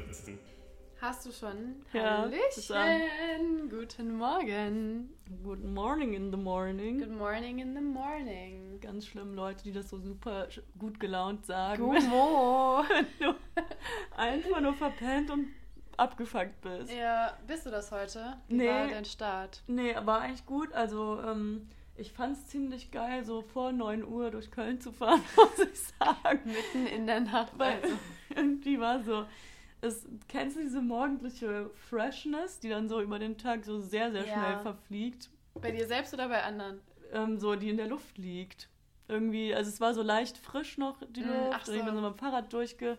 spritzen. Hast du schon? Ja, Hallöchen. Guten Morgen. Good morning in the morning. Good morning in the morning. Ganz schlimm, Leute, die das so super gut gelaunt sagen. Good Mo. Wenn du einfach nur verpennt und abgefuckt bist. Ja, bist du das heute? Wie Nee. war dein Start? Nee, war eigentlich gut. Also, ähm, ich fand es ziemlich geil, so vor 9 Uhr durch Köln zu fahren, muss ich sagen. Mitten in der Nacht. Weil Also. irgendwie war so, es, kennst du diese morgendliche Freshness, die dann so über den Tag so sehr, sehr Ja. schnell verfliegt, Bei dir selbst oder bei anderen? ähm, so die in der Luft liegt. Irgendwie, also es war so leicht frisch noch, die Mm, Luft. ach Und ich so. bin so mit dem Fahrrad durchge...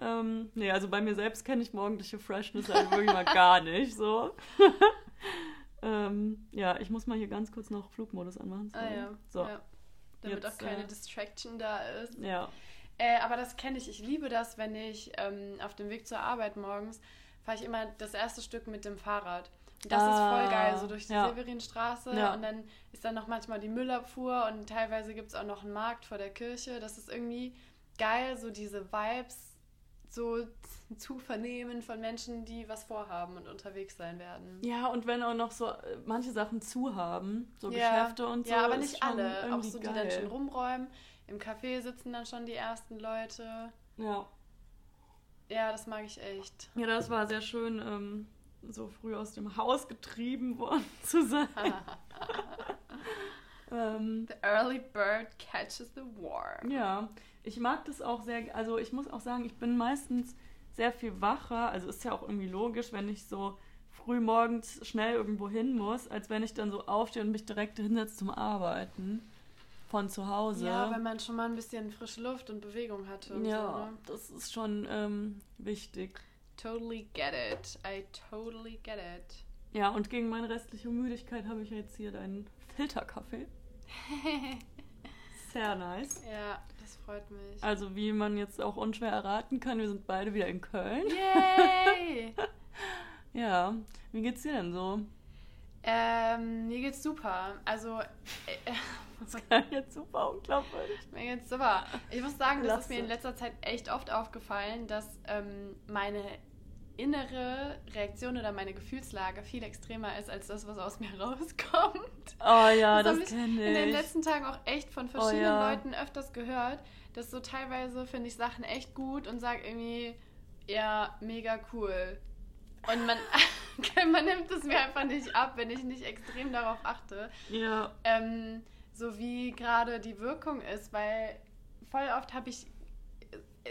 Ähm, nee, also bei mir selbst kenne ich morgendliche Freshness halt wirklich mal gar nicht, so. ähm, ja, ich muss mal hier ganz kurz noch Flugmodus anmachen. Ah ja. So, ja. Damit Jetzt, auch keine äh, Distraction da ist. ja. Äh, aber das kenne ich. Ich liebe das, wenn ich ähm, auf dem Weg zur Arbeit morgens fahre ich immer das erste Stück mit dem Fahrrad. Und das ist Ah, voll geil, so durch die ja. Severinstraße. Ja. Und dann ist dann noch manchmal die Müllabfuhr und teilweise gibt es auch noch einen Markt vor der Kirche. Das ist irgendwie geil, so diese Vibes so zu vernehmen von Menschen, die was vorhaben und unterwegs sein werden. Ja, und wenn auch noch so äh, manche Sachen zu haben, so Ja. Geschäfte und so. Ja, aber ist nicht alle. Auch so, die geil. dann schon rumräumen. Im Café sitzen dann schon die ersten Leute. Ja. Ja, das mag ich echt. ja, das war sehr schön, ähm, so früh aus dem Haus getrieben worden zu sein. ähm, The early bird catches the worm. ja, ich mag das auch sehr. Also ich muss auch sagen, ich bin meistens sehr viel wacher. Also ist ja auch irgendwie logisch, wenn ich so früh morgens schnell irgendwo hin muss, als wenn ich dann so aufstehe und mich direkt hinsetze zum Arbeiten von zu Hause. Ja, wenn man schon mal ein bisschen frische Luft und Bewegung hatte. Und Ja, So, ne? das ist schon ähm, wichtig. Totally get it. I totally get it. Ja, und gegen meine restliche Müdigkeit habe ich jetzt hier deinen Filterkaffee. Sehr nice. Ja, das freut mich. Also wie man jetzt auch unschwer erraten kann, wir sind beide wieder in Köln. Yay! Ja, wie geht's dir denn so? Ähm, mir geht's super. Also, äh, Das klang jetzt super unglaubwürdig. mir geht's super. Ich muss sagen, das ist mir in letzter Zeit echt oft aufgefallen, dass ähm, meine innere Reaktion oder meine Gefühlslage viel extremer ist als das, was aus mir rauskommt. Oh ja, Das das, hab ich kenne in den letzten Tagen auch echt von verschiedenen Oh ja. Leuten öfters gehört, dass so teilweise finde ich Sachen echt gut und sage irgendwie, ja, mega cool. Und man, man nimmt es mir einfach nicht ab, wenn ich nicht extrem darauf achte, Ja, ähm, so wie gerade die Wirkung ist, weil voll oft habe ich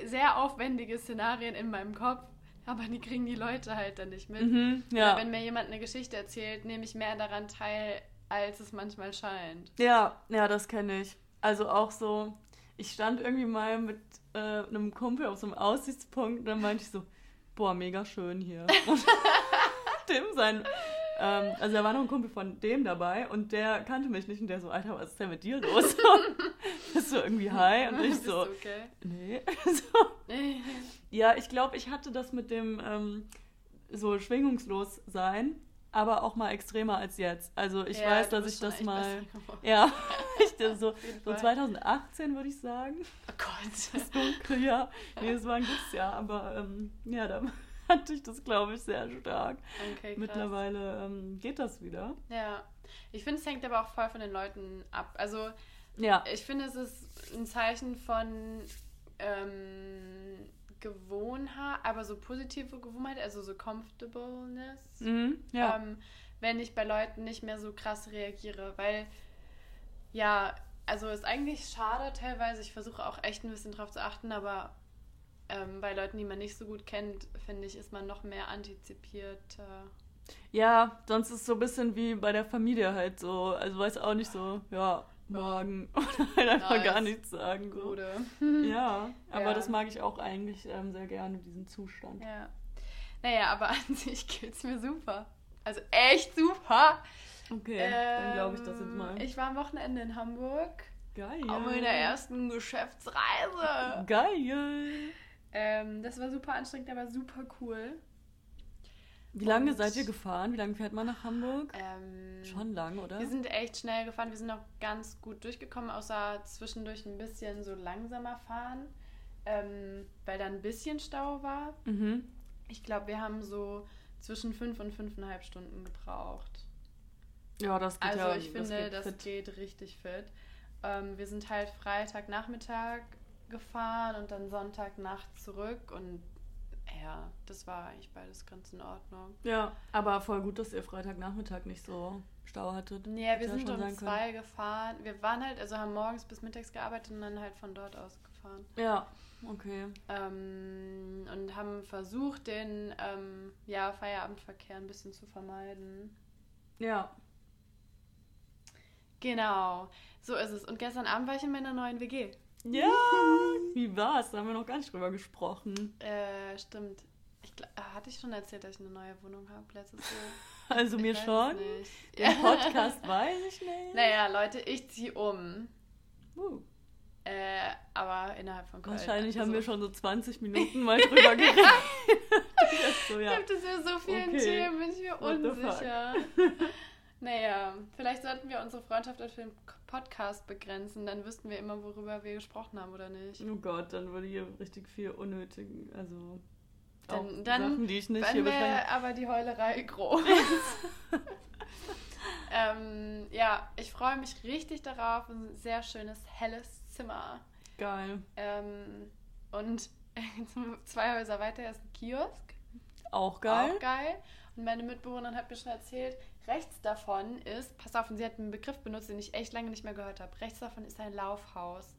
sehr aufwendige Szenarien in meinem Kopf, aber die kriegen die Leute halt dann nicht mit. mhm, ja. wenn mir jemand eine Geschichte erzählt, nehme ich mehr daran teil, als es manchmal scheint. Ja, ja, das kenne ich. Also auch so, ich stand irgendwie mal mit äh, einem Kumpel auf so einem Aussichtspunkt und dann meinte ich so, boah, mega schön hier. Und dem sein, ähm, also da war noch ein Kumpel von dem dabei und der kannte mich nicht und der so, Alter, was ist denn mit dir los? Bist du irgendwie high? Und ich so, okay? nee. so. Ja, ich glaube, ich hatte das mit dem ähm, so schwingungslos sein, aber auch mal extremer als jetzt. Also ich Ja, weiß, dass ich das mal, ja, ich das so, so Fall. 2018 würde ich sagen, Oh Gott. das dunkle Jahr. Nee, es war ein gutes Jahr, aber ähm, ja, da hatte ich das, glaube ich, sehr stark. Okay, krass. Mittlerweile ähm, geht das wieder. Ja. Ich finde, es hängt aber auch voll von den Leuten ab. Also, Ja, ich finde, es ist ein Zeichen von ähm, Gewohnheit, aber so positive Gewohnheit, also so Comfortableness. mhm, ja. ähm, wenn ich bei Leuten nicht mehr so krass reagiere. Weil, ja, also ist eigentlich schade teilweise. Ich versuche auch echt ein bisschen drauf zu achten, aber ähm, bei Leuten, die man nicht so gut kennt, finde ich, ist man noch mehr antizipiert. Äh, Ja, sonst ist es so ein bisschen wie bei der Familie halt so. Also weiß auch nicht so, ja, morgen oder halt einfach Nice. gar nichts sagen. So. Gute. Ja, aber Ja. das mag ich auch eigentlich ähm, sehr gerne, diesen Zustand. Ja. Naja, aber an sich geht's mir super. Also echt super. Okay, dann glaube ich das jetzt Ähm, mal. Ich war am Wochenende in Hamburg. Geil. Auf meiner ersten Geschäftsreise. Geil. Ähm, das war super anstrengend, aber super cool. Wie lange Und- seid ihr gefahren? Wie lange fährt man nach Hamburg? Ähm, Schon lang, oder? Wir sind echt schnell gefahren. Wir sind auch ganz gut durchgekommen, außer zwischendurch ein bisschen so langsamer fahren, ähm, weil da ein bisschen Stau war. Mhm. Ich glaube, wir haben so zwischen fünf und fünfeinhalb Stunden gebraucht. Ja, das geht Also ja. ich finde, geht das fit. geht richtig fit. Ähm, wir sind halt Freitagnachmittag gefahren und dann Sonntagnacht zurück und ja, das war eigentlich beides ganz in Ordnung. Ja, aber voll gut, dass ihr Freitagnachmittag nicht so Stau hattet. Ja, wir Hätte ja sind schon um sein können. zwei gefahren. Wir waren halt, also haben morgens bis mittags gearbeitet und dann halt von dort aus gefahren. Ja, okay. Ähm, und haben versucht, den ähm, ja, Feierabendverkehr ein bisschen zu vermeiden. Ja. Genau, so ist es. Und gestern Abend war ich in meiner neuen WG. Ja, wie war's? Da haben wir noch gar nicht drüber gesprochen. Äh, stimmt. Ich, gl- äh, hatte ich schon erzählt, dass ich eine neue Wohnung habe letztes Jahr? Also mir Ich weiß schon. nicht. Im Podcast weiß ich nicht. Naja, Leute, ich ziehe um. Uh, Äh, aber innerhalb von Köln. wahrscheinlich haben Also- wir schon so 20 Minuten mal drüber geredet. so, ja. Gibt es ja so vielen Okay. Themen, bin ich mir What unsicher. Naja, vielleicht sollten wir unsere Freundschaft auf den Podcast begrenzen, dann wüssten wir immer, worüber wir gesprochen haben oder nicht. Oh Gott, dann würde hier richtig viel unnötigen, also Dann- dann- Sachen, die ich nicht hier wäre aber die Heulerei groß. ähm, ja, ich freue mich richtig darauf. Ein sehr schönes, helles Zimmer. Geil. Ähm, und zwei Häuser weiter ist ein Kiosk. Auch geil. Auch geil. Und meine Mitbewohnerin hat mir schon erzählt, rechts davon ist, pass auf, und sie hat einen Begriff benutzt, den ich echt lange nicht mehr gehört habe. Rechts davon ist ein Laufhaus.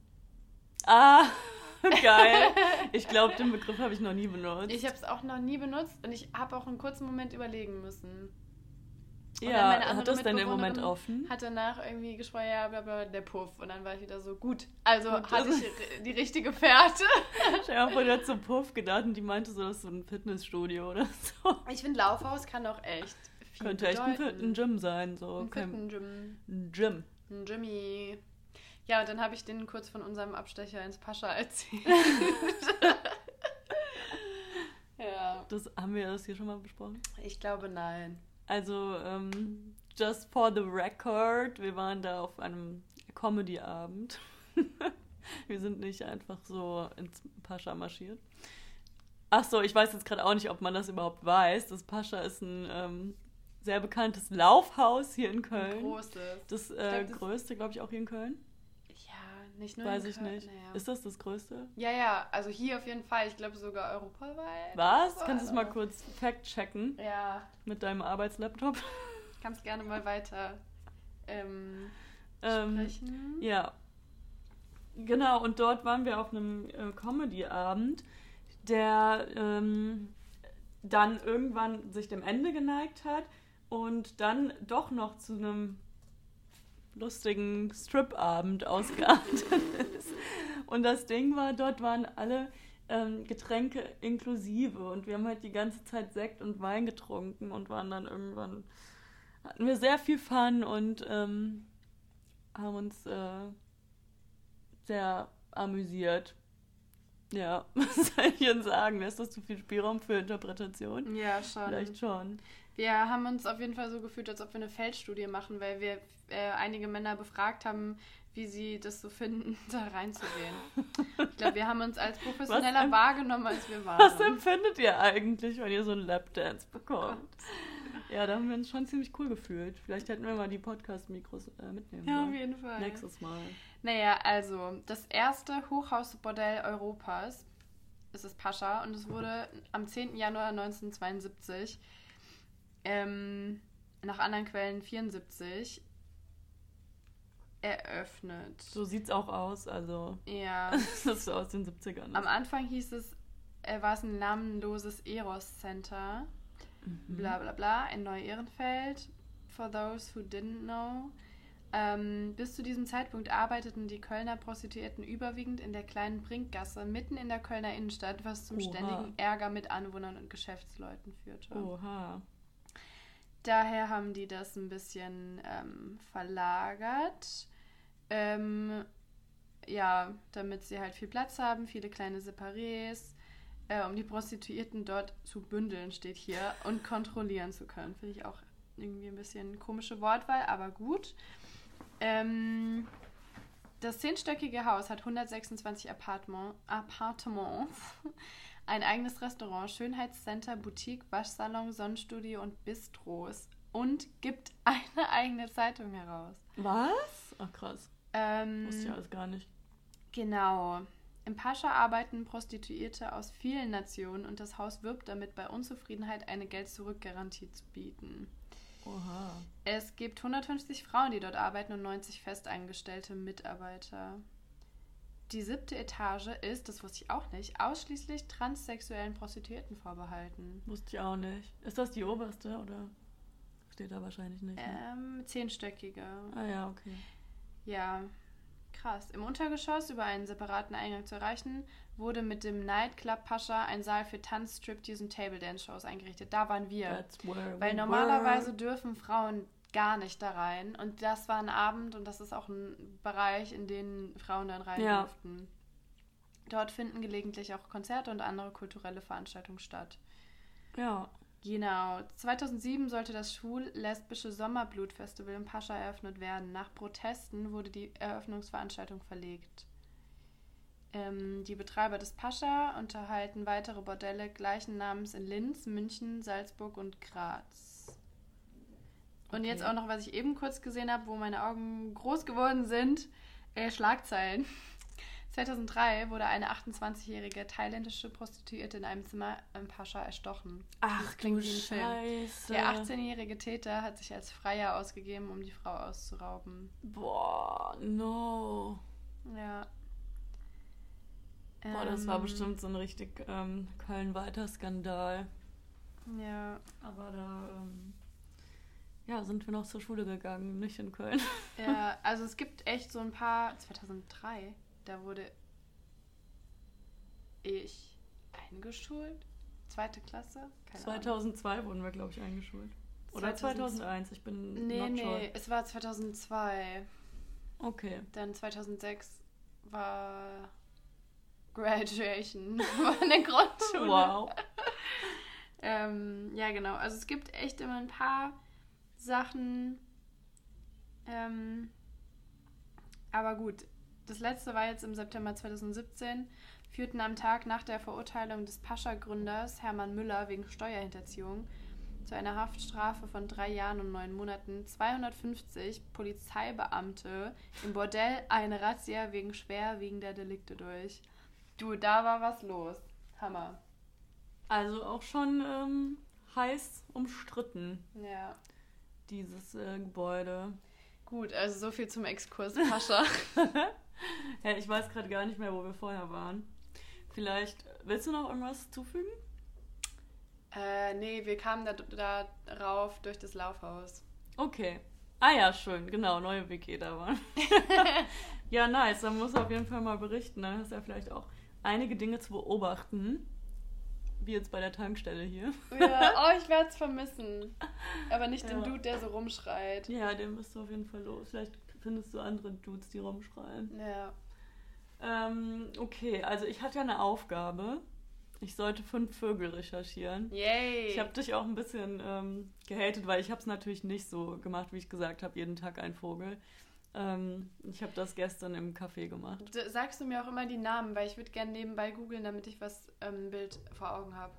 Ah, geil. Ich glaube, den Begriff habe ich noch nie benutzt. Ich habe es auch noch nie benutzt und ich habe auch einen kurzen Moment überlegen müssen. Und dann ja, hat das denn im Moment offen? Hat danach irgendwie gesprochen, ja, bla bla, der Puff. Und dann war ich wieder so, gut. Also Gut. hatte ich ri- die richtige Fährte. Ich habe vor, der hat so Puff gedacht und die meinte so, das ist so ein Fitnessstudio oder so. Ich finde, Laufhaus kann auch echt Könnte echt ein, Fit- ein Gym sein. So. Ein Fitten-Gym. ein Gym. Ein Jimmy. Ja, und dann habe ich denen kurz von unserem Abstecher ins Pascha erzählt. ja, Das, haben wir das hier schon mal besprochen? ich glaube nein. Also, ähm, just for the record, wir waren da auf einem Comedy-Abend. wir sind nicht einfach so ins Pascha marschiert. Ach so, ich weiß jetzt gerade auch nicht, ob man das überhaupt weiß. Das Pascha ist ein ähm, sehr bekanntes Laufhaus hier in Ein Köln. großes. Das, äh, glaub, das- größte, glaube ich, auch hier in Köln. Ja, nicht nur weiß in ich Köln, nicht. Naja. Ist das das größte? ja, ja, also hier auf jeden Fall. Ich glaube sogar europaweit. Was? so, Kannst du es mal kurz fact-checken Ja, mit deinem Arbeitslaptop? kannst gerne mal weiter ähm, Ähm, sprechen. Ja. Genau, und dort waren wir auf einem äh, Comedy-Abend, der ähm, dann irgendwann sich dem Ende geneigt hat und dann doch noch zu einem lustigen Strip-Abend ausgeartet ist. Und das Ding war, dort waren alle ähm, Getränke inklusive und wir haben halt die ganze Zeit Sekt und Wein getrunken und waren dann irgendwann, hatten wir sehr viel Fun und ähm, haben uns äh, sehr amüsiert. Ja, was soll ich denn sagen? Ist das zu viel Spielraum für Interpretation? Ja, schon. Vielleicht schon. Wir haben uns auf jeden Fall so gefühlt, als ob wir eine Feldstudie machen, weil wir äh, einige Männer befragt haben, wie sie das so finden, da reinzugehen. Ich glaube, wir haben uns als professioneller wahrgenommen, als wir waren. Was empfindet ihr eigentlich, wenn ihr so einen Lapdance bekommt? Gott. Ja, da haben wir uns schon ziemlich cool gefühlt. Vielleicht hätten wir mal die Podcast-Mikros äh, mitnehmen Ja, auf jeden Fall. Nächstes Mal. Naja, also, das erste Hochhausbordell Europas ist das Pascha und es wurde am 10. Januar 1972, ähm, nach anderen Quellen 74, eröffnet. So sieht's auch aus. Also, Ja. das ist so aus den 70ern. Am Anfang hieß es, äh, war es ein namenloses Eros-Center, Mhm. bla bla bla, in Neu-Ehrenfeld. For those who didn't know. Ähm, bis zu diesem Zeitpunkt arbeiteten die Kölner Prostituierten überwiegend in der kleinen Brinkgasse mitten in der Kölner Innenstadt, was zum Oha. ständigen Ärger mit Anwohnern und Geschäftsleuten führte. Oha. Daher haben die das ein bisschen ähm, verlagert. Ähm, ja, damit sie halt viel Platz haben, viele kleine Separés, äh, um die Prostituierten dort zu bündeln, steht hier, und kontrollieren zu können. Finde ich auch irgendwie ein bisschen komische Wortwahl, aber gut. Ähm, das zehnstöckige Haus hat 126 Appartement, Appartements. Ein eigenes Restaurant, Schönheitscenter, Boutique, Waschsalon, Sonnenstudio und Bistros und gibt eine eigene Zeitung heraus. Was? Ach krass. Ähm, Wusste ich alles gar nicht. Genau. Im Pascha arbeiten Prostituierte aus vielen Nationen und das Haus wirbt damit, bei Unzufriedenheit eine Geld-Zurück-Garantie zu bieten. Oha. Es gibt 150 Frauen, die dort arbeiten und 90 festangestellte Mitarbeiter. Die siebte Etage ist, das wusste ich auch nicht, ausschließlich transsexuellen Prostituierten vorbehalten. Wusste ich auch nicht. Ist das die oberste oder steht da wahrscheinlich nicht? Ne? Ähm, zehnstöckige. Ah ja, okay. Ja, krass. Im Untergeschoss über einen separaten Eingang zu erreichen, wurde mit dem Nightclub Pascha ein Saal für Tanz, Striptease und Table Dance Shows eingerichtet. Da waren wir. That's where Weil we normalerweise were. dürfen Frauen gar nicht da rein. Und das war ein Abend und das ist auch ein Bereich, in den Frauen dann rein Ja. durften. Dort finden gelegentlich auch Konzerte und andere kulturelle Veranstaltungen statt. Ja. Genau. 2007 sollte das schwul-lesbische Sommerblutfestival im Pascha eröffnet werden. Nach Protesten wurde die Eröffnungsveranstaltung verlegt. Ähm, die Betreiber des Pascha unterhalten weitere Bordelle gleichen Namens in Linz, München, Salzburg und Graz. Und Okay. jetzt auch noch, was ich eben kurz gesehen habe, wo meine Augen groß geworden sind, äh, Schlagzeilen. 2003 wurde eine 28-jährige thailändische Prostituierte in einem Zimmer im Pascha erstochen. Ach Das klingt du wie ein Film. Scheiße. Der 18-jährige Täter hat sich als Freier ausgegeben, um die Frau auszurauben. Boah, no. Ja. Boah, das war Ähm, bestimmt so ein richtig ähm, Köln-weiter Skandal. Ja, Aber da ähm, ja, sind wir noch zur Schule gegangen, nicht in Köln. ja, also es gibt echt so ein paar. 2003, da wurde ich eingeschult. Zweite Klasse? Keine Ahnung. 2002 wurden wir, glaube ich, eingeschult. Oder 2000 2001, ich bin Nee, nee, sure. es war 2002. Okay. Dann 2006 war Graduation von der Grundschule. Wow. Ähm, ja, genau. Also es gibt echt immer ein paar Sachen. Ähm, aber gut, das letzte war jetzt im September 2017. Führten am Tag nach der Verurteilung des Pascha-Gründers Hermann Müller wegen Steuerhinterziehung zu einer Haftstrafe von drei Jahren und neun Monaten 250 Polizeibeamte im Bordell eine Razzia wegen schwerwiegender Delikte durch. Du, da war was los. Hammer. Also auch schon ähm, heiß umstritten, Ja. Dieses äh, Gebäude. Gut, also so viel zum Exkurs Pascha. Ja, ich weiß gerade gar nicht mehr, wo wir vorher waren. Vielleicht, willst du noch irgendwas zufügen? äh, nee, wir kamen da, rauf durch das Laufhaus. Okay. Ah ja, schön, genau, neue WG da waren. ja, nice, dann musst du auf jeden Fall mal berichten. Dann hast du ja vielleicht auch einige Dinge zu beobachten. Wie jetzt bei der Tankstelle hier. Ja, oh, ich werde es vermissen. Aber nicht den Ja. Dude, der so rumschreit. Ja, den bist du auf jeden Fall los. Vielleicht findest du andere Dudes, die rumschreien. Ja. Ähm, okay, also ich hatte ja eine Aufgabe. Ich sollte fünf Vögel recherchieren. Yay. Ich habe dich auch ein bisschen ähm, gehatet, weil ich habe es natürlich nicht so gemacht, wie ich gesagt habe, jeden Tag ein Vogel. Ähm, ich habe das gestern im Café gemacht. Sagst du mir auch immer die Namen, weil ich würde gerne nebenbei googeln, damit ich was ähm, Bild vor Augen habe.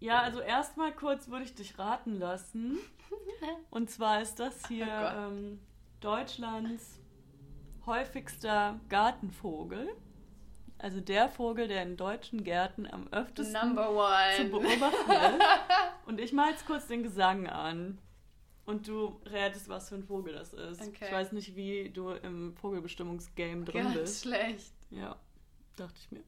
Ja, also erstmal kurz würde ich dich raten lassen. Und zwar ist das hier Oh ähm, Deutschlands häufigster Gartenvogel. Also der Vogel, der in deutschen Gärten am öftesten zu beobachten ist. Und ich mal jetzt kurz den Gesang an. Und du rätst, was für ein Vogel das ist. Okay. Ich weiß nicht, wie du im Vogelbestimmungsgame drin Ganz bist. schlecht. Ja, dachte ich mir.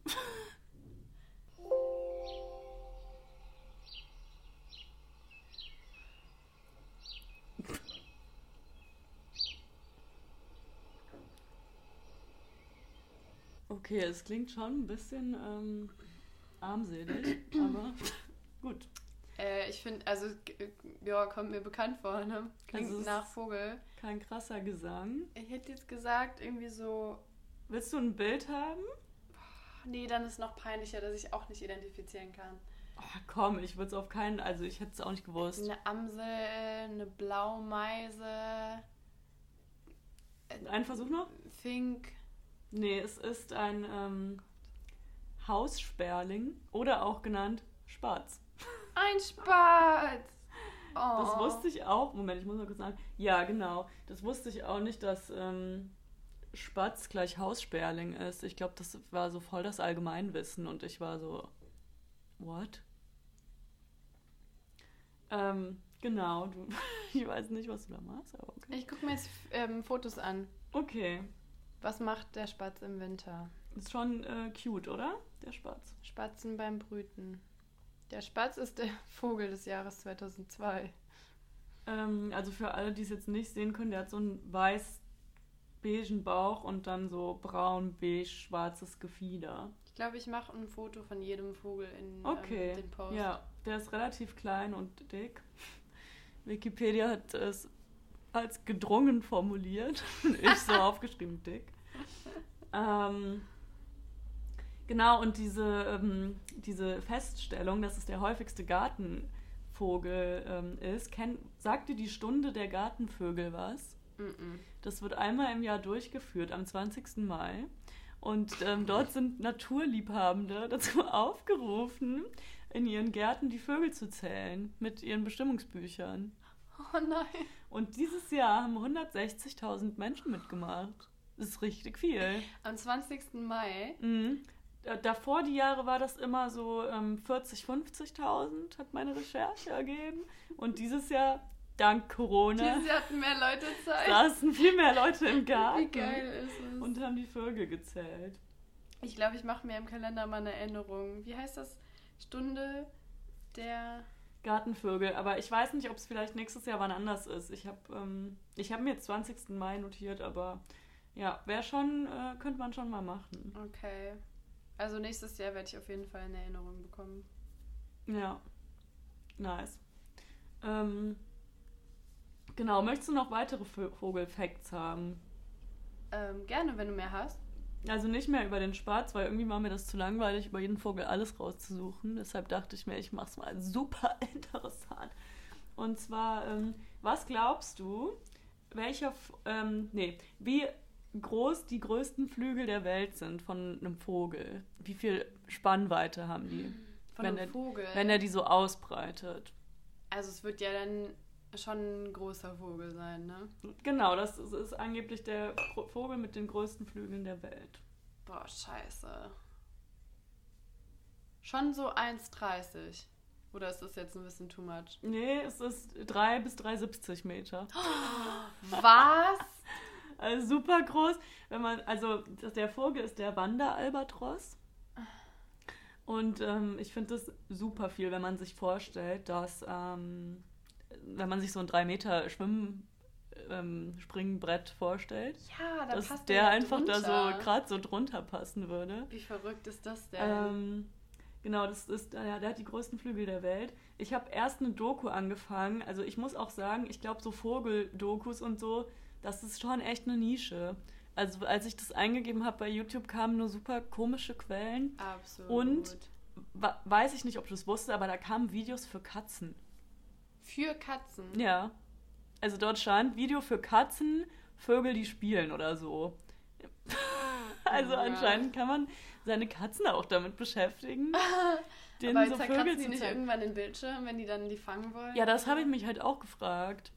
Okay, es klingt schon ein bisschen ähm, armselig, aber gut. Äh, ich finde, also, ja, kommt mir bekannt vor, ne? Klingt Also nach Vogel. Kein krasser Gesang. Ich hätte jetzt gesagt, irgendwie so. Willst du ein Bild haben? Nee, dann ist noch peinlicher, dass ich auch nicht identifizieren kann. Oh, komm, ich würde es auf keinen, also ich hätte es auch nicht gewusst. Eine Amsel, eine Blaumeise, Ein Versuch noch? Fink. Nee, es ist ein ähm, Haussperling oder auch genannt Spatz. Ein Spatz! Oh. Das wusste ich auch. Moment, ich muss mal kurz sagen. Ja, genau. Das wusste ich auch nicht, dass ähm, Spatz gleich Haussperling ist. Ich glaube, das war so voll das Allgemeinwissen und ich war so, what? Ähm, genau. Du, ich weiß nicht, was du da machst, aber okay. Ich gucke mir jetzt ähm, Fotos an. Okay. Was macht der Spatz im Winter? Ist schon äh, cute, oder? Der Spatz. Spatzen beim Brüten. Der Spatz ist der Vogel des Jahres 2002. Ähm, also für alle, die es jetzt nicht sehen können, der hat so einen weiß-beigen Bauch und dann so braun-beige-schwarzes Gefieder. Ich glaube, ich mache ein Foto von jedem Vogel in Okay. ähm, den Post. Ja, der ist relativ klein und dick. Wikipedia hat es als gedrungen formuliert. ich so aufgeschrieben dick. Ähm, genau, und diese, ähm, diese Feststellung, dass es der häufigste Gartenvogel ähm, ist, kennt, sagt dir die Stunde der Gartenvögel was? Mm-mm. Das wird einmal im Jahr durchgeführt, am 20. Mai. Und ähm, dort sind Naturliebhabende dazu aufgerufen, in ihren Gärten die Vögel zu zählen mit ihren Bestimmungsbüchern. Oh nein. Und dieses Jahr haben 160.000 Menschen mitgemacht. Das ist richtig viel. Am 20. Mai. Mhm. Da- Davor die Jahre war das immer so ähm, 40, 50.000, hat meine Recherche ergeben. Und dieses Jahr, dank Corona, Dieses Jahr hatten mehr Leute Zeit. saßen viel mehr Leute im Garten Wie geil ist es? und haben die Vögel gezählt. ich glaube, ich mache mir im Kalender mal eine Erinnerung. Wie heißt das? Stunde der. Gartenvögel, aber ich weiß nicht, ob es vielleicht nächstes Jahr wann anders ist. Ich habe ähm, ich hab mir jetzt 20. Mai notiert, aber ja, wäre schon, äh, könnte man schon mal machen. Okay. Also nächstes Jahr werde ich auf jeden Fall eine Erinnerung bekommen. Ja, nice. Ähm, genau, möchtest du noch weitere Vogelfacts haben? Ähm, gerne, wenn du mehr hast. Also nicht mehr über den Spatz, weil irgendwie war mir das zu langweilig, über jeden Vogel alles rauszusuchen. Deshalb dachte ich mir, ich mach's mal super interessant. Und zwar, ähm, was glaubst du, welcher, ähm, nee, wie groß die größten Flügel der Welt sind von einem Vogel? Wie viel Spannweite haben die, Von Wenn einem der- Vogel. wenn er die so ausbreitet? also es wird ja dann schon ein großer Vogel sein, ne? Genau, das ist, ist angeblich der Vogel mit den größten Flügeln der Welt. Boah, scheiße. Schon so 1,30. Oder ist das jetzt ein bisschen too much? Nee, es ist 3 bis 3,70 Meter. Was? Also super groß. Wenn man, also der Vogel ist der Wanderalbatros. Und ähm, ich finde das super viel, wenn man sich vorstellt, dass ähm, wenn man sich so ein 3 Meter Schwimm ähm, Springbrett vorstellt, Ja, da dass passt der ja einfach da drunter. so gerade so drunter passen würde. Wie verrückt ist das denn? Ähm, genau, das ist, ja, der hat die größten Flügel der Welt. Ich habe erst eine Doku angefangen. Also ich muss auch sagen, ich glaube so Vogeldokus und so, das ist schon echt eine Nische. Also als ich das eingegeben habe bei YouTube, kamen nur super komische Quellen. Absolut. und- weiß ich nicht, ob du es wusstest, aber da kamen Videos für Katzen. Für Katzen. Ja. Also dort stand Video für Katzen, Vögel, die spielen oder so. Also Ja. anscheinend kann man seine Katzen auch damit beschäftigen, denen Aber so Vögel die zu nicht irgendwann den Bildschirm, wenn die dann die fangen wollen? Ja, das habe ich mich halt auch gefragt.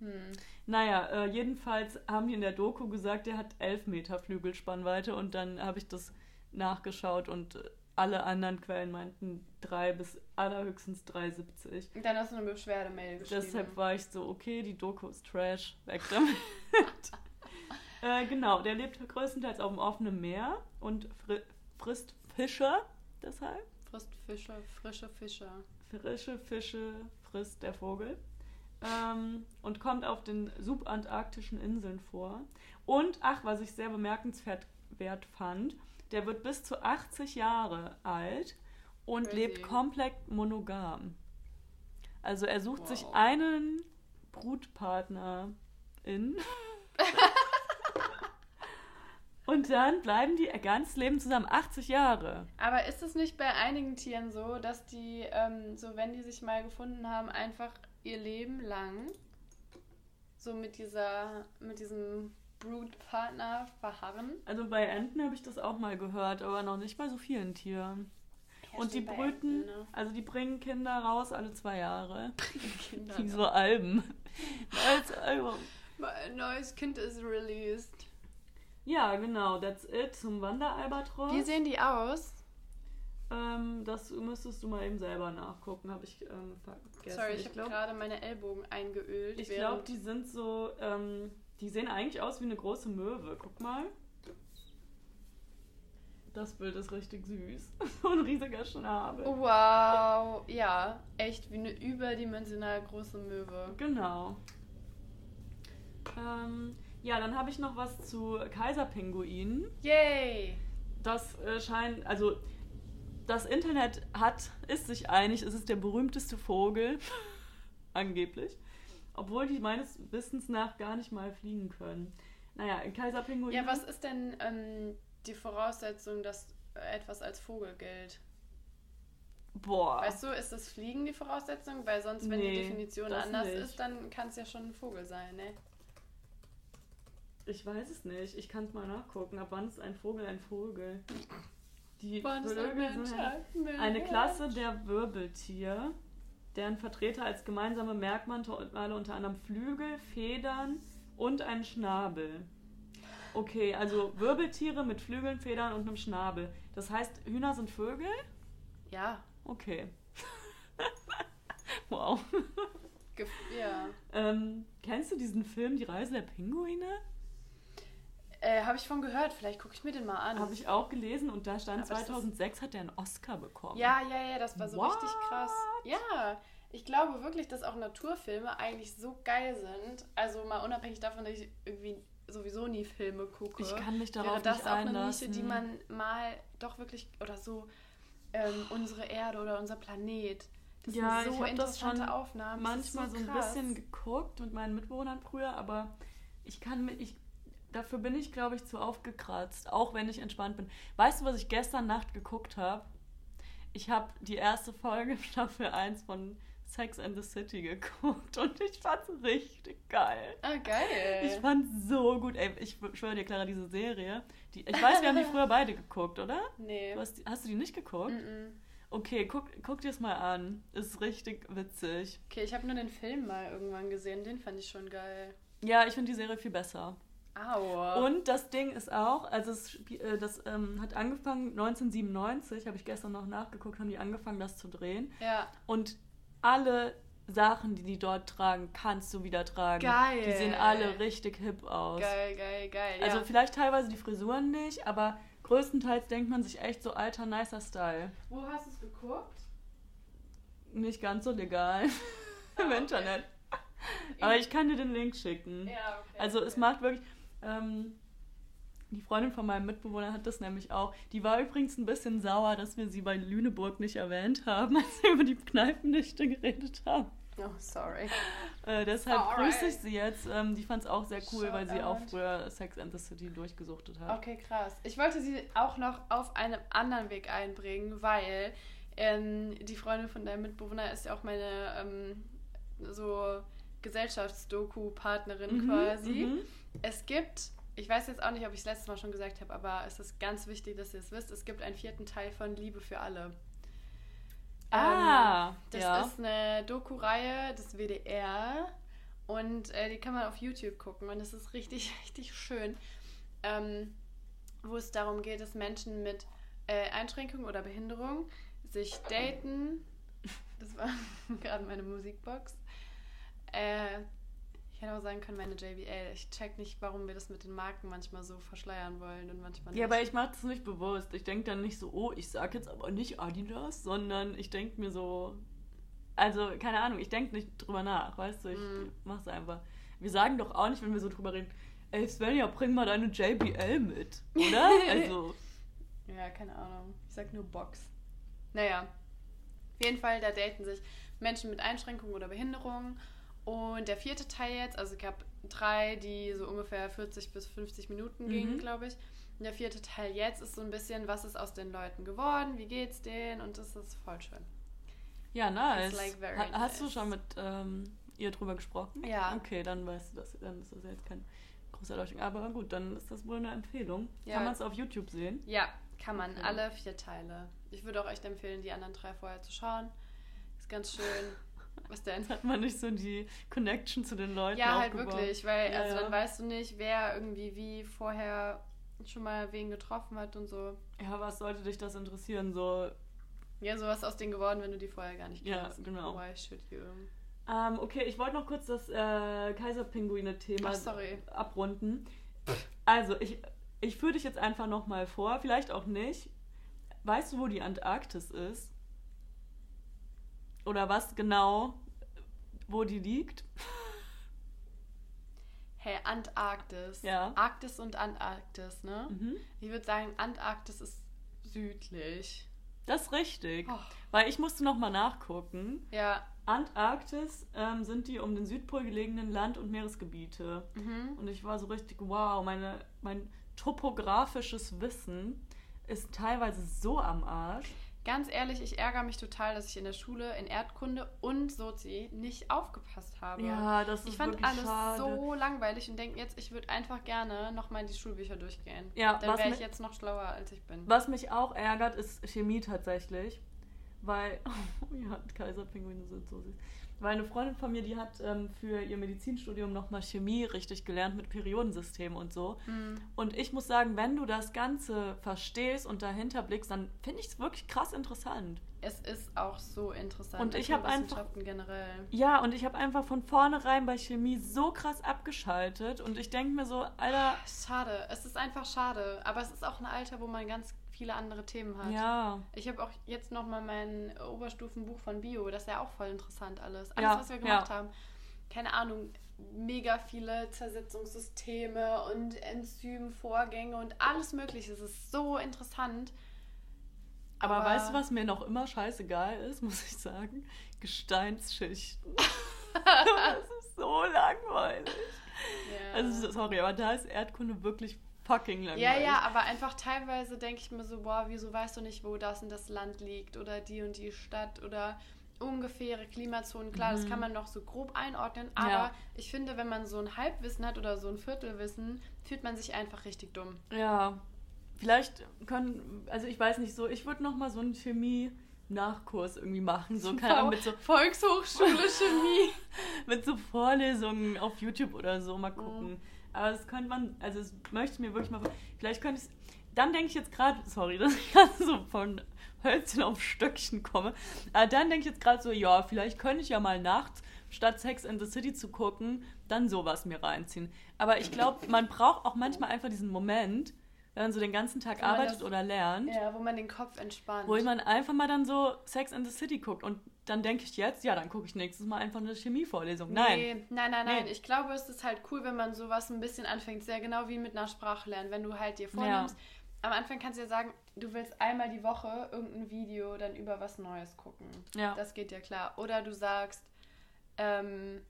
Hm. Naja, äh, jedenfalls haben die in der Doku gesagt, der hat 11 Meter Flügelspannweite und dann habe ich das nachgeschaut und alle anderen Quellen meinten 3 bis allerhöchstens 3,70. Dann hast du eine Beschwerdemail geschrieben. Deshalb war ich so, okay, die Doku ist Trash, weg damit. äh, genau, der lebt größtenteils auf dem offenen Meer und fri frisst Fische, deshalb. Frisst Fische, frische Fische. Frische Fische frisst der Vogel. Ähm, und kommt auf den subantarktischen Inseln vor. Und, ach, was ich sehr bemerkenswert wert fand, der wird bis zu 80 Jahre alt und Crazy. lebt komplett monogam. Also er sucht sich Wow. einen Brutpartner in. und dann bleiben die ihr ganzes Leben zusammen. 80 Jahre. Aber ist es nicht bei einigen Tieren so, dass die, ähm, so wenn die sich mal gefunden haben, einfach ihr Leben lang so mit dieser, mit diesem Brutpartner verharren. Also bei Enten habe ich das auch mal gehört, aber noch nicht bei so vielen Tieren. Ja, Und die brüten, Enten, ne? also die bringen Kinder raus alle zwei Jahre. Kinder. Wie so Alben. Als Album. Ein neues Kind ist released. Ja, genau, that's it zum Wanderalbatros. Wie sehen die aus? Ähm, das müsstest du mal eben selber nachgucken, habe ich ähm, vergessen. Sorry, ich, habe glaub- gerade meine Ellbogen eingeölt. Ich glaube, die sind so, ähm, die sehen eigentlich aus wie eine große Möwe. Guck mal. Das Bild ist richtig süß. so ein riesiger Schnabel. Wow, ja, echt wie eine überdimensional große Möwe. Genau. Ähm, ja, dann habe ich noch was zu Kaiserpinguinen. Yay! Das äh, scheint, also das Internet hat, ist sich einig, es ist der berühmteste Vogel, angeblich. Obwohl die meines Wissens nach gar nicht mal fliegen können. Naja, Kaiserpinguine. Ja, was ist denn ähm, die Voraussetzung, dass etwas als Vogel gilt? Boah. Weißt du, ist das Fliegen die Voraussetzung? Weil sonst, wenn die Nee, Definition das anders nicht. ist, dann kann es ja schon ein Vogel sein, ne? Ich weiß es nicht. Ich kann es mal nachgucken. Ab wann ist ein Vogel ein Vogel? Die Wann ist ein Vögel Mensch sind ein Mensch? eine Klasse der Wirbeltier, deren Vertreter als gemeinsame Merkmale unter anderem Flügel, Federn und einen Schnabel. Okay, also Wirbeltiere mit Flügeln, Federn und einem Schnabel. Das heißt, Hühner sind Vögel? Ja, Okay. wow. gef- ja. Ähm, kennst du diesen Film Die Reise der Pinguine? Äh, Habe ich von gehört, vielleicht gucke ich mir den mal an. Habe ich auch gelesen und da stand Aber ist das- 2006 hat er einen Oscar bekommen. Ja, ja, ja, das war so What? richtig krass. Ja, ich glaube wirklich, dass auch Naturfilme eigentlich so geil sind. Also mal unabhängig davon, dass ich irgendwie sowieso nie Filme gucke. Ich kann mich darauf wäre das nicht auch eine. Nische, die man mal doch wirklich oder so ähm, unsere Erde oder unser Planet. Das Ja, sind ich so das interessante schon Aufnahmen. Das manchmal so, ein krass. bisschen geguckt mit meinen Mitbewohnern früher, aber ich kann mir, ich, dafür bin ich, glaube ich, zu aufgekratzt, auch wenn ich entspannt bin. Weißt du, was ich gestern Nacht geguckt habe? Ich habe die erste Folge Staffel 1 von Sex and the City geguckt und ich fand's richtig geil. Ah, geil. Ich fand's so gut. Ey, ich schwöre dir, Clara, diese Serie, die, ich weiß, wir haben die früher beide geguckt, oder? nee. Du hast, hast du die nicht geguckt? Mm-mm. Okay, guck, guck dir es mal an. Ist richtig witzig. Okay, ich habe nur den Film mal irgendwann gesehen. Den fand ich schon geil. Ja, ich finde die Serie viel besser. Au. Und das Ding ist auch, also es, äh, das ähm, hat angefangen 1997, habe ich gestern noch nachgeguckt, haben die angefangen, das zu drehen. ja. Und alle Sachen, die die dort tragen, kannst du wieder tragen. Geil. Die sehen alle richtig hip aus. Geil, geil, geil. Also ja. vielleicht teilweise die Frisuren nicht, aber größtenteils denkt man sich echt so alter, nicer Style. Wo hast du es geguckt? Nicht ganz so legal im okay. Internet. Aber ich kann dir den Link schicken. Ja, okay. Also es okay. macht wirklich. Ähm, die Freundin von meinem Mitbewohner hat das nämlich auch. Die war übrigens ein bisschen sauer, dass wir sie bei Lüneburg nicht erwähnt haben, als wir über die Kneipendichte geredet haben. Oh, sorry. Äh, deshalb Alright. grüße ich sie jetzt. Ähm, die fand es auch sehr cool, weil sie auch früher Sex and the City durchgesuchtet hat. Okay, krass. Ich wollte sie auch noch auf einem anderen Weg einbringen, weil ähm, die Freundin von deinem Mitbewohner ist ja auch meine ähm, so Gesellschaftsdoku-Partnerin Mhm, quasi. mhm. Es gibt, ich weiß jetzt auch nicht, ob ich es letztes Mal schon gesagt habe, aber es ist ganz wichtig, dass ihr es wisst, es gibt einen vierten Teil von Liebe für alle. Ah, Ähm, das ja. ist eine Doku-Reihe des WDR und äh, die kann man auf YouTube gucken und es ist richtig, richtig schön, ähm, wo es darum geht, dass Menschen mit äh, Einschränkungen oder Behinderung sich daten. Das war gerade meine Musikbox. Äh, hätte auch sagen können, meine JBL. Ich check nicht, warum wir das mit den Marken manchmal so verschleiern wollen und manchmal Ja, nicht. aber ich mache das nicht bewusst. Ich denke dann nicht so, oh, ich sag jetzt aber nicht Adidas, sondern ich denke mir so, also keine Ahnung, ich denke nicht drüber nach, weißt du, ich Mm. mach's einfach. Wir sagen doch auch nicht, wenn wir so drüber reden, ey Svenja, bring mal deine JBL mit, oder? also, Ja, keine Ahnung. Ich sag nur Box. Naja, auf jeden Fall, da daten sich Menschen mit Einschränkungen oder Behinderungen. Und der vierte Teil jetzt, also ich habe drei, die so ungefähr 40 bis 50 Minuten gingen, Mhm. glaube ich. Und der vierte Teil jetzt ist so ein bisschen, was ist aus den Leuten geworden, wie geht's denen und das ist voll schön. ja, nice. Like very ha hast du nice. schon mit ähm, ihr drüber gesprochen? Ja. Okay, dann weißt du das, dann ist das jetzt kein große Erleuchtung. Aber gut, dann ist das wohl eine Empfehlung. Ja. Kann man es auf YouTube sehen? Ja, kann man. Okay. Alle vier Teile. Ich würde auch echt empfehlen, die anderen drei vorher zu schauen. Ist ganz schön. Was denn? Hat man nicht so die Connection zu den Leuten Ja, halt aufgebaut. wirklich, weil Ja, also ja. dann weißt du nicht, wer irgendwie wie vorher schon mal wen getroffen hat und so. Ja, was sollte dich das interessieren? So, Ja, sowas aus denen geworden, wenn du die vorher gar nicht Ja, kennst. genau. Why should you? ähm, okay, ich wollte noch kurz das äh, Kaiserpinguine-Thema abrunden. Also, ich, ich führe dich jetzt einfach nochmal vor, vielleicht auch nicht. Weißt du, wo die Antarktis ist? Oder was genau, wo die liegt? Hey, Antarktis. Ja. Arktis und Antarktis, ne? Mhm. Ich würde sagen, Antarktis ist südlich. Das ist richtig. Oh. Weil ich musste nochmal nachgucken. Ja. Antarktis ähm, sind die um den Südpol gelegenen Land- und Meeresgebiete. Mhm. Und ich war so richtig, wow, meine, mein topografisches Wissen ist teilweise so am Arsch. Ganz ehrlich, ich ärgere mich total, dass ich in der Schule in Erdkunde und Sozi nicht aufgepasst habe. Ja, das ist ich fand alles schade. so langweilig und denke jetzt, ich würde einfach gerne nochmal die Schulbücher durchgehen. Ja, Dann wäre ich jetzt noch schlauer, als ich bin. Was mich auch ärgert, ist Chemie tatsächlich. Weil, oh ja, Kaiserpinguine sind so süß. Weil eine Freundin von mir, die hat ähm, für ihr Medizinstudium nochmal Chemie richtig gelernt mit Periodensystem und so. Hm. Und ich muss sagen, wenn du das Ganze verstehst und dahinter blickst, dann finde ich es wirklich krass interessant. Es ist auch so interessant. Und ich hab einfach- generell. Ja, und ich habe einfach von vornherein bei Chemie so krass abgeschaltet und ich denke mir so, Alter, Schade. Es ist einfach schade. Aber es ist auch ein Alter, wo man ganz viele andere Themen hat. ja, Ich habe auch jetzt nochmal mein Oberstufenbuch von Bio. Das ist ja auch voll interessant alles. Alles, Ja, was wir gemacht ja. haben. Keine Ahnung, mega viele Zersetzungssysteme und Enzymvorgänge und alles mögliche. Es ist so interessant. aber, Aber- weißt du, was mir noch immer scheißegal ist, muss ich sagen? Gesteinsschichten. das ist so langweilig. Ja. Also, sorry, aber da ist Erdkunde wirklich fucking langweilig. Ja, ja, aber einfach teilweise denke ich mir so, boah, wieso weißt du nicht, wo das und das Land liegt oder die und die Stadt oder ungefähre Klimazonen. Klar, das Mhm. kann man noch so grob einordnen, aber Ja. ich finde, wenn man so ein Halbwissen hat oder so ein Viertelwissen, fühlt man sich einfach richtig dumm. Ja, vielleicht können, also ich weiß nicht so, ich würde noch mal so einen Chemie-Nachkurs irgendwie machen, so keine Ahnung, mit so, Volkshochschule Chemie. mit so Vorlesungen auf YouTube oder so mal gucken. Mhm. Aber das könnte man, also das möchte ich mir wirklich mal, vielleicht könnte ich, dann denke ich jetzt gerade, sorry, dass ich gerade so von Hölzchen auf Stöckchen komme, aber dann denke ich jetzt gerade so, ja, vielleicht könnte ich ja mal nachts, statt Sex in the City zu gucken, dann sowas mir reinziehen. Aber ich glaube, man braucht auch manchmal einfach diesen Moment, wenn man so den ganzen Tag arbeitet das- oder lernt, Ja, wo man den Kopf entspannt. wo man einfach mal dann so Sex in the City guckt und dann denke ich jetzt, ja, dann gucke ich nächstes Mal einfach eine Chemievorlesung. Nein. Nee, nein, nein, nein. Nee. Ich glaube, es ist halt cool, wenn man sowas ein bisschen anfängt. Sehr genau wie mit einer Sprache lernen. Wenn du halt dir vornimmst, am Anfang kannst du ja sagen, du willst einmal die Woche irgendein Video dann über was Neues gucken. Ja. Das geht ja klar. Oder du sagst, ähm,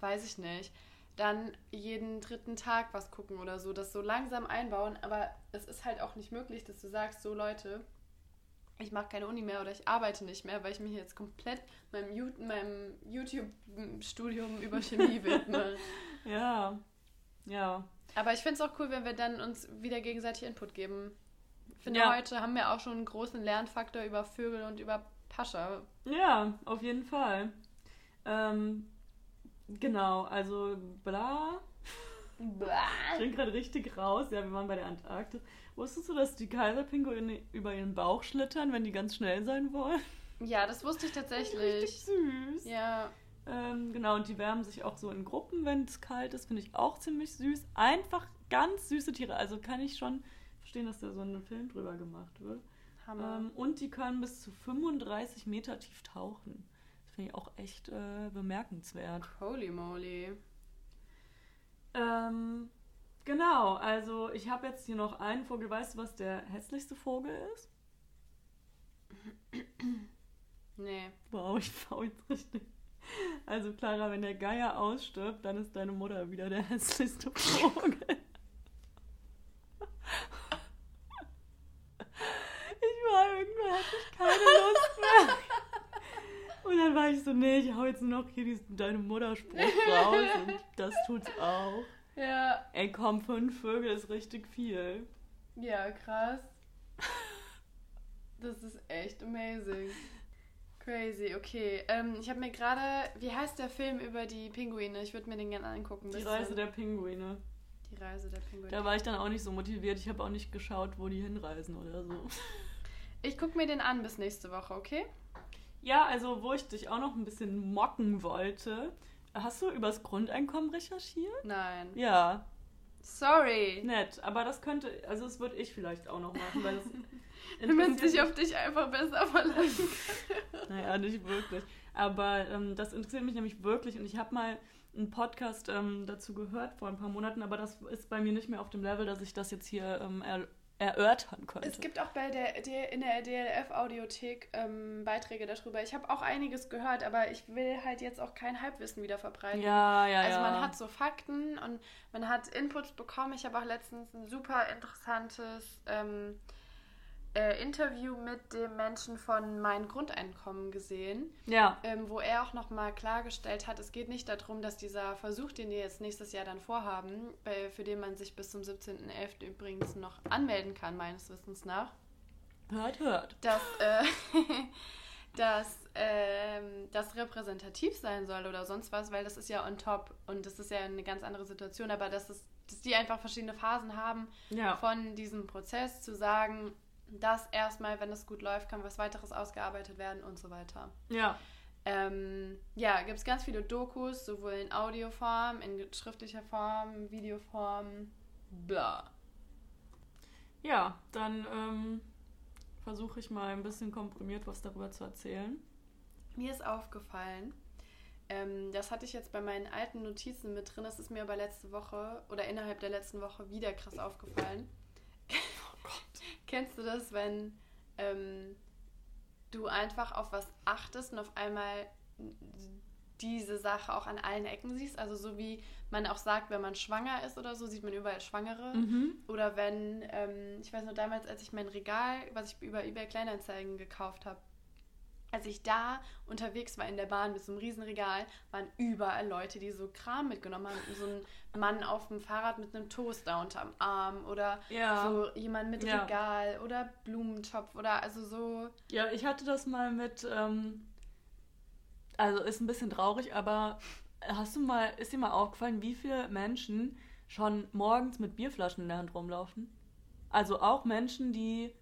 weiß ich nicht, dann jeden dritten Tag was gucken oder so. Das so langsam einbauen. Aber es ist halt auch nicht möglich, dass du sagst, so Leute, ich mache keine Uni mehr oder ich arbeite nicht mehr, weil ich mich jetzt komplett meinem, Ju- meinem YouTube-Studium über Chemie widme. Ja. Ja. Aber ich finde es auch cool, wenn wir dann uns wieder gegenseitig Input geben. Ich finde, Ja. heute haben wir auch schon einen großen Lernfaktor über Vögel und über Pascha. Ja, auf jeden Fall. Ähm, genau, also bla. Ich bin gerade richtig raus. Ja, wir waren bei der Antarktis. Wusstest du, dass die Kaiserpinguine über ihren Bauch schlittern, wenn die ganz schnell sein wollen? Ja, das wusste ich Richtig tatsächlich. süß. Ja, Ähm, genau, und die wärmen sich auch so in Gruppen, wenn es kalt ist. Finde ich auch ziemlich süß. Einfach ganz süße Tiere. Also kann ich schon verstehen, dass da so ein Film drüber gemacht wird. Hammer. Ähm, und die können bis zu 35 Meter tief tauchen. Das finde ich auch echt äh, bemerkenswert. Holy moly. Ähm, genau, also ich habe jetzt hier noch einen Vogel. Weißt du, was der hässlichste Vogel ist? Nee. Wow, ich fau jetzt richtig. Also Clara, wenn der Geier ausstirbt, dann ist deine Mutter wieder der hässlichste Vogel. Ich war irgendwann, hatte ich keine Lust mehr. Und dann war ich so, nee, ich hau jetzt nur noch hier diesen deine Mutter Spruch raus und das tut's auch. Ja. Ey, komm, fünf Vögel ist richtig viel. Ja, krass. Das ist echt amazing. Crazy, okay. Ähm, ich habe mir gerade, wie heißt der Film über die Pinguine? Ich würde mir den gerne angucken. Die Reise der Pinguine. die Reise der Pinguine. Da war ich dann auch nicht so motiviert. Ich habe auch nicht geschaut, wo die hinreisen oder so. Ich gucke mir den an bis nächste Woche, okay? Ja, also wo ich dich auch noch ein bisschen mocken wollte. Hast du übers Grundeinkommen recherchiert? Nein. Ja, Sorry. nett. Aber das könnte, also das würde ich vielleicht auch noch machen, weil Wenn man sich auf dich einfach besser verlassen Naja, nicht wirklich. Aber ähm, das interessiert mich nämlich wirklich. Und ich habe mal einen Podcast ähm, dazu gehört vor ein paar Monaten, aber das ist bei mir nicht mehr auf dem Level, dass ich das jetzt hier ähm, er erörtern könnte. Es gibt auch bei der, der in der DLF-Audiothek ähm, Beiträge darüber. Ich habe auch einiges gehört, aber ich will halt jetzt auch kein Halbwissen wieder verbreiten. ja, ja, Also ja. man hat so Fakten und man hat Inputs bekommen. Ich habe auch letztens ein super interessantes ähm, äh, Interview mit dem Menschen von Mein Grundeinkommen gesehen, Ja, ähm, wo er auch nochmal klargestellt hat, es geht nicht darum, dass dieser Versuch, den die jetzt nächstes Jahr dann vorhaben, bei, für den man sich bis zum 17.11. übrigens noch anmelden kann, meines Wissens nach, hört, hört. dass, äh, dass ähm, das repräsentativ sein soll oder sonst was, weil das ist ja on top und das ist ja eine ganz andere Situation, aber dass, es, dass die einfach verschiedene Phasen haben Ja. von diesem Prozess zu sagen, dass erstmal, wenn es gut läuft, kann was weiteres ausgearbeitet werden und so weiter. Ja. Ähm, ja, gibt es ganz viele Dokus, sowohl in Audioform, in schriftlicher Form, Videoform, bla. Ja, dann ähm, versuche ich mal ein bisschen komprimiert was darüber zu erzählen. Mir ist aufgefallen, ähm, das hatte ich jetzt bei meinen alten Notizen mit drin, das ist mir aber letzte Woche oder innerhalb der letzten Woche wieder krass aufgefallen. Kennst du das, wenn ähm, du einfach auf was achtest und auf einmal diese Sache auch an allen Ecken siehst? Also so wie man auch sagt, wenn man schwanger ist oder so, sieht man überall Schwangere. Mhm. Oder wenn, ähm, ich weiß noch damals, als ich mein Regal, was ich über eBay Kleinanzeigen gekauft habe, als ich da unterwegs war in der Bahn mit so einem riesen Regal, waren überall Leute, die so Kram mitgenommen haben. So ein Mann auf dem Fahrrad mit einem Toaster unterm Arm oder Ja. so jemand mit Ja. Regal oder Blumentopf oder also so. Ja, ich hatte das mal mit, ähm, also ist ein bisschen traurig, aber hast du mal, ist dir mal aufgefallen, wie viele Menschen schon morgens mit Bierflaschen in der Hand rumlaufen? Also auch Menschen, die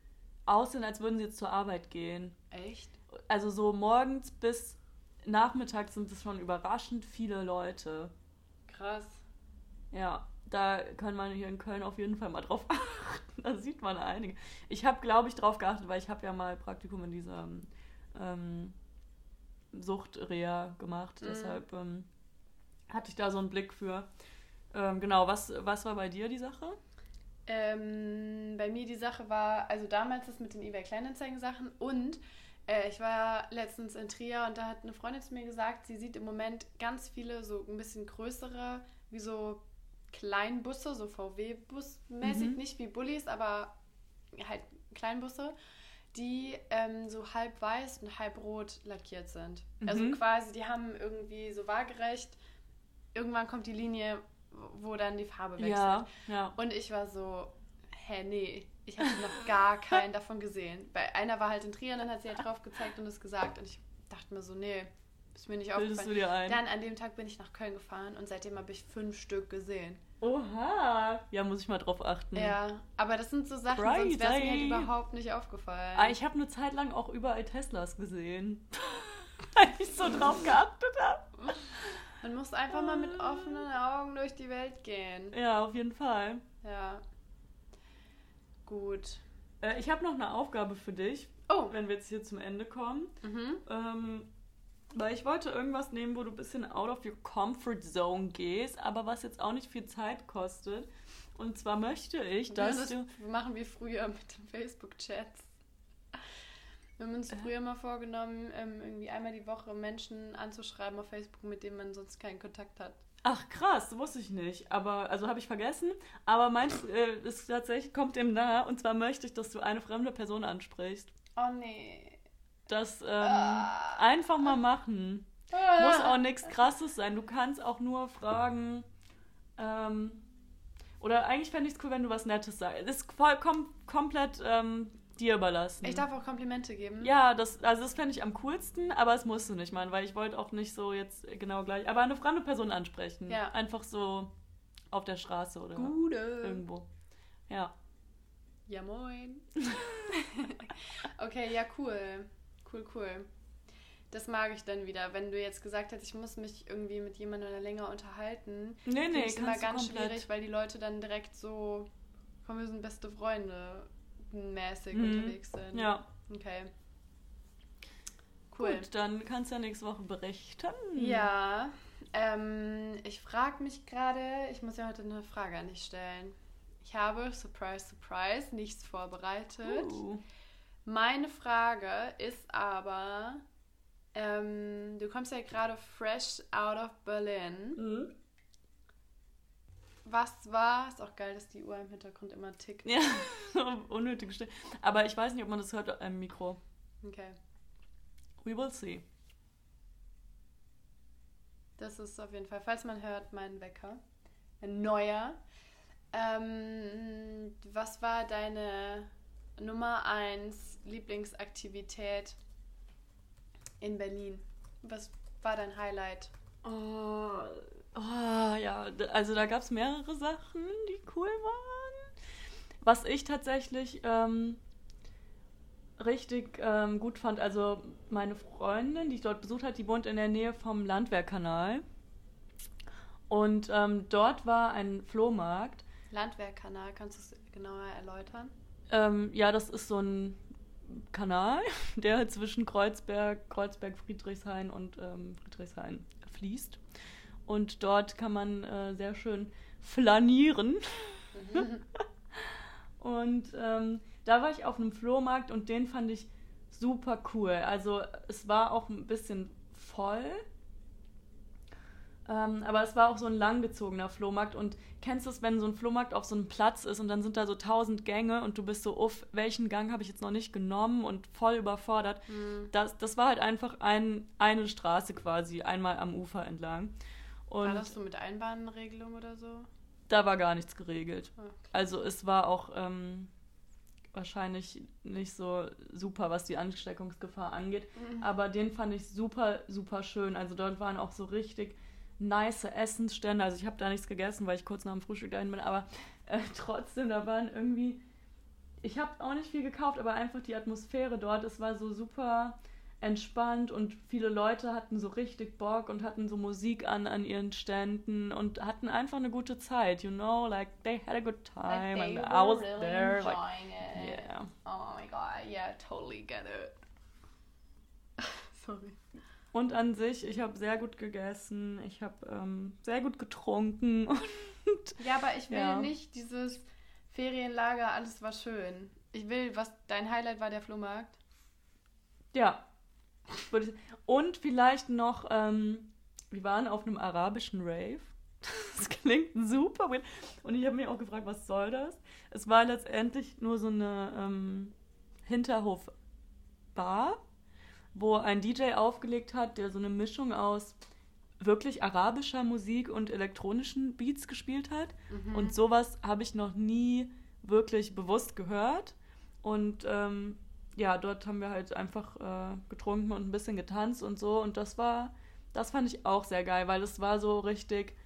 aussehen, als würden sie jetzt zur Arbeit gehen. Echt? Also so morgens bis nachmittags sind es schon überraschend viele Leute. Krass. Ja, da kann man hier in Köln auf jeden Fall mal drauf achten. Da sieht man einige. Ich habe, glaube ich, drauf geachtet, weil ich habe ja mal Praktikum in dieser ähm, Suchtreha gemacht. Mhm. Deshalb ähm, hatte ich da so einen Blick für. Ähm, genau, was, was war bei dir die Sache? Ähm, bei mir die Sache war, also damals das mit den eBay Kleinanzeigen Sachen und äh, ich war letztens in Trier und da hat eine Freundin zu mir gesagt, sie sieht im Moment ganz viele so ein bisschen größere, wie so Kleinbusse, so VW-Bus-mäßig, Mhm. nicht wie Bullis, aber halt Kleinbusse, die ähm, so halb weiß und halb rot lackiert sind. Also Mhm. quasi, die haben irgendwie so waagerecht, irgendwann kommt die Linie, wo dann die Farbe wechselt. Ja, ja. Und ich war so, hä, nee, ich hatte noch gar keinen davon gesehen. Bei einer war halt in Trier und dann hat sie halt drauf gezeigt und es gesagt. Und ich dachte mir so, nee, ist mir nicht Bildest du aufgefallen. dir ein? Dann an dem Tag bin ich nach Köln gefahren und seitdem habe ich fünf Stück gesehen. Oha! Ja, muss ich mal drauf achten. Ja, aber das sind so Sachen, sonst wäre es mir halt überhaupt nicht aufgefallen. Ah, ich habe eine Zeit lang auch überall Teslas gesehen. Weil ich so drauf geachtet habe. Man muss einfach mal mit offenen Augen durch die Welt gehen. Ja, auf jeden Fall. Ja. Gut. Äh, ich habe noch eine Aufgabe für dich, Oh. wenn wir jetzt hier zum Ende kommen. Mhm. Ähm, weil ich wollte irgendwas nehmen, wo du ein bisschen out of your comfort zone gehst, aber was jetzt auch nicht viel Zeit kostet. Und zwar möchte ich, dass das du. machen wir früher mit den Facebook-Chats. Wir haben uns Äh. früher mal vorgenommen, ähm, irgendwie einmal die Woche Menschen anzuschreiben auf Facebook, mit denen man sonst keinen Kontakt hat. Ach krass, wusste ich nicht. Aber, also habe ich vergessen. Aber meins äh, ist tatsächlich, kommt dem nahe. Und zwar möchte ich, dass du eine fremde Person ansprichst. Oh nee. Das ähm, Ah. einfach mal machen. Muss auch nichts krasses sein. Du kannst auch nur fragen, ähm, Oder eigentlich fände ich es cool, wenn du was Nettes sagst. Es ist voll, kom komplett ähm, dir überlassen. Ich darf auch Komplimente geben. Ja, das, also das fände ich am coolsten, aber es musst du nicht machen, weil ich wollte auch nicht so jetzt genau gleich, aber eine fremde Person ansprechen. Ja. Einfach so auf der Straße oder Gute. irgendwo. Ja. Ja, moin. okay, ja, cool. Cool, cool. Das mag ich dann wieder. Wenn du jetzt gesagt hättest, ich muss mich irgendwie mit jemandem länger unterhalten, Nee, nee, ich immer ganz komplett. schwierig, weil die Leute dann direkt so, komm, wir sind beste Freunde mäßig Mhm. unterwegs sind. Ja. Okay. Cool. Gut, dann kannst du ja nächste Woche berichten. Ja, ähm, ich frage mich gerade, ich muss ja heute eine Frage an dich stellen. Ich habe, surprise, surprise, nichts vorbereitet. Uh. Meine Frage ist aber, ähm, du kommst ja gerade fresh out of Berlin. Mhm. Was war, ist auch geil, dass die Uhr im Hintergrund immer tickt. Ja, unnötig Stille. Aber ich weiß nicht, ob man das hört im Mikro. Okay, We will see. das ist auf jeden Fall, falls man hört, mein Wecker. Ein neuer. Ähm, was war deine Nummer 1 Lieblingsaktivität in Berlin? Was war dein Highlight? Oh, oh ja, also da gab es mehrere Sachen, die cool waren. Was ich tatsächlich ähm, richtig ähm, gut fand, also meine Freundin, die ich dort besucht hat, die wohnt in der Nähe vom Landwehrkanal. Und ähm, dort war ein Flohmarkt. Landwehrkanal, kannst du es genauer erläutern? Ähm, ja, das ist so ein Kanal, der zwischen Kreuzberg, Kreuzberg, Friedrichshain und ähm, Friedrichshain fließt. Und dort kann man äh, sehr schön flanieren. und ähm, da war ich auf einem Flohmarkt und den fand ich super cool. Also es war auch ein bisschen voll. Ähm, aber es war auch so ein langgezogener Flohmarkt. Und kennst du es, wenn so ein Flohmarkt auf so einem Platz ist und dann sind da so tausend Gänge und du bist so, uff, welchen Gang habe ich jetzt noch nicht genommen und voll überfordert. Hm. Das, das war halt einfach ein, eine Straße quasi, einmal am Ufer entlang. Und War das so mit Einbahnregelung oder so? da war gar nichts geregelt. Okay. Also es war auch ähm, wahrscheinlich nicht so super, was die Ansteckungsgefahr angeht. Mhm. Aber den fand ich super, super schön. Also dort waren auch so richtig nice Essensstände. Also ich habe da nichts gegessen, weil ich kurz nach dem Frühstück dahin bin. Aber äh, trotzdem, da waren irgendwie... Ich habe auch nicht viel gekauft, aber einfach die Atmosphäre dort, es war so super entspannt und viele Leute hatten so richtig Bock und hatten so Musik an an ihren Ständen und hatten einfach eine gute Zeit, you know, like they had a good time Like and I was really there, like it. yeah. Oh my god, yeah, totally get it. Sorry. Und an sich, ich habe sehr gut gegessen, ich habe ähm, sehr gut getrunken und Ja, aber ich will Ja. nicht dieses Ferienlager, alles war schön. Ich will, was dein Highlight war, der Flohmarkt. ja. Und vielleicht noch, ähm, wir waren auf einem arabischen Rave. Das klingt super weird. Und ich habe mich auch gefragt, was soll das? Es war letztendlich nur so eine ähm, Hinterhof-Bar, wo ein DJ aufgelegt hat, der so eine Mischung aus wirklich arabischer Musik und elektronischen Beats gespielt hat. Mhm. Und sowas habe ich noch nie wirklich bewusst gehört. Und ähm, ja, dort haben wir halt einfach äh, getrunken und ein bisschen getanzt und so. Und das war, das fand ich auch sehr geil, weil es war so richtig,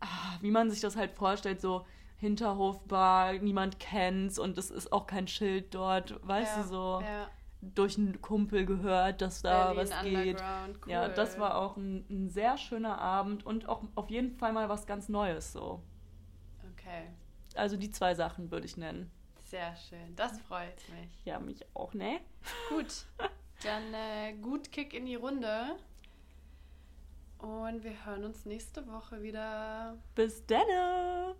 ah, wie man sich das halt vorstellt, so Hinterhofbar, niemand kennt's und es ist auch kein Schild dort, weißt ja, du, so Ja, durch einen Kumpel gehört, dass da Berlin was geht. Cool. Ja, das war auch ein, ein sehr schöner Abend und auch auf jeden Fall mal was ganz Neues so. Okay, Also die zwei Sachen würde ich nennen. Sehr schön. Das freut mich. Ja, mich auch, ne? Gut, dann äh, gut Kick in die Runde. Und wir hören uns nächste Woche wieder. Bis dann!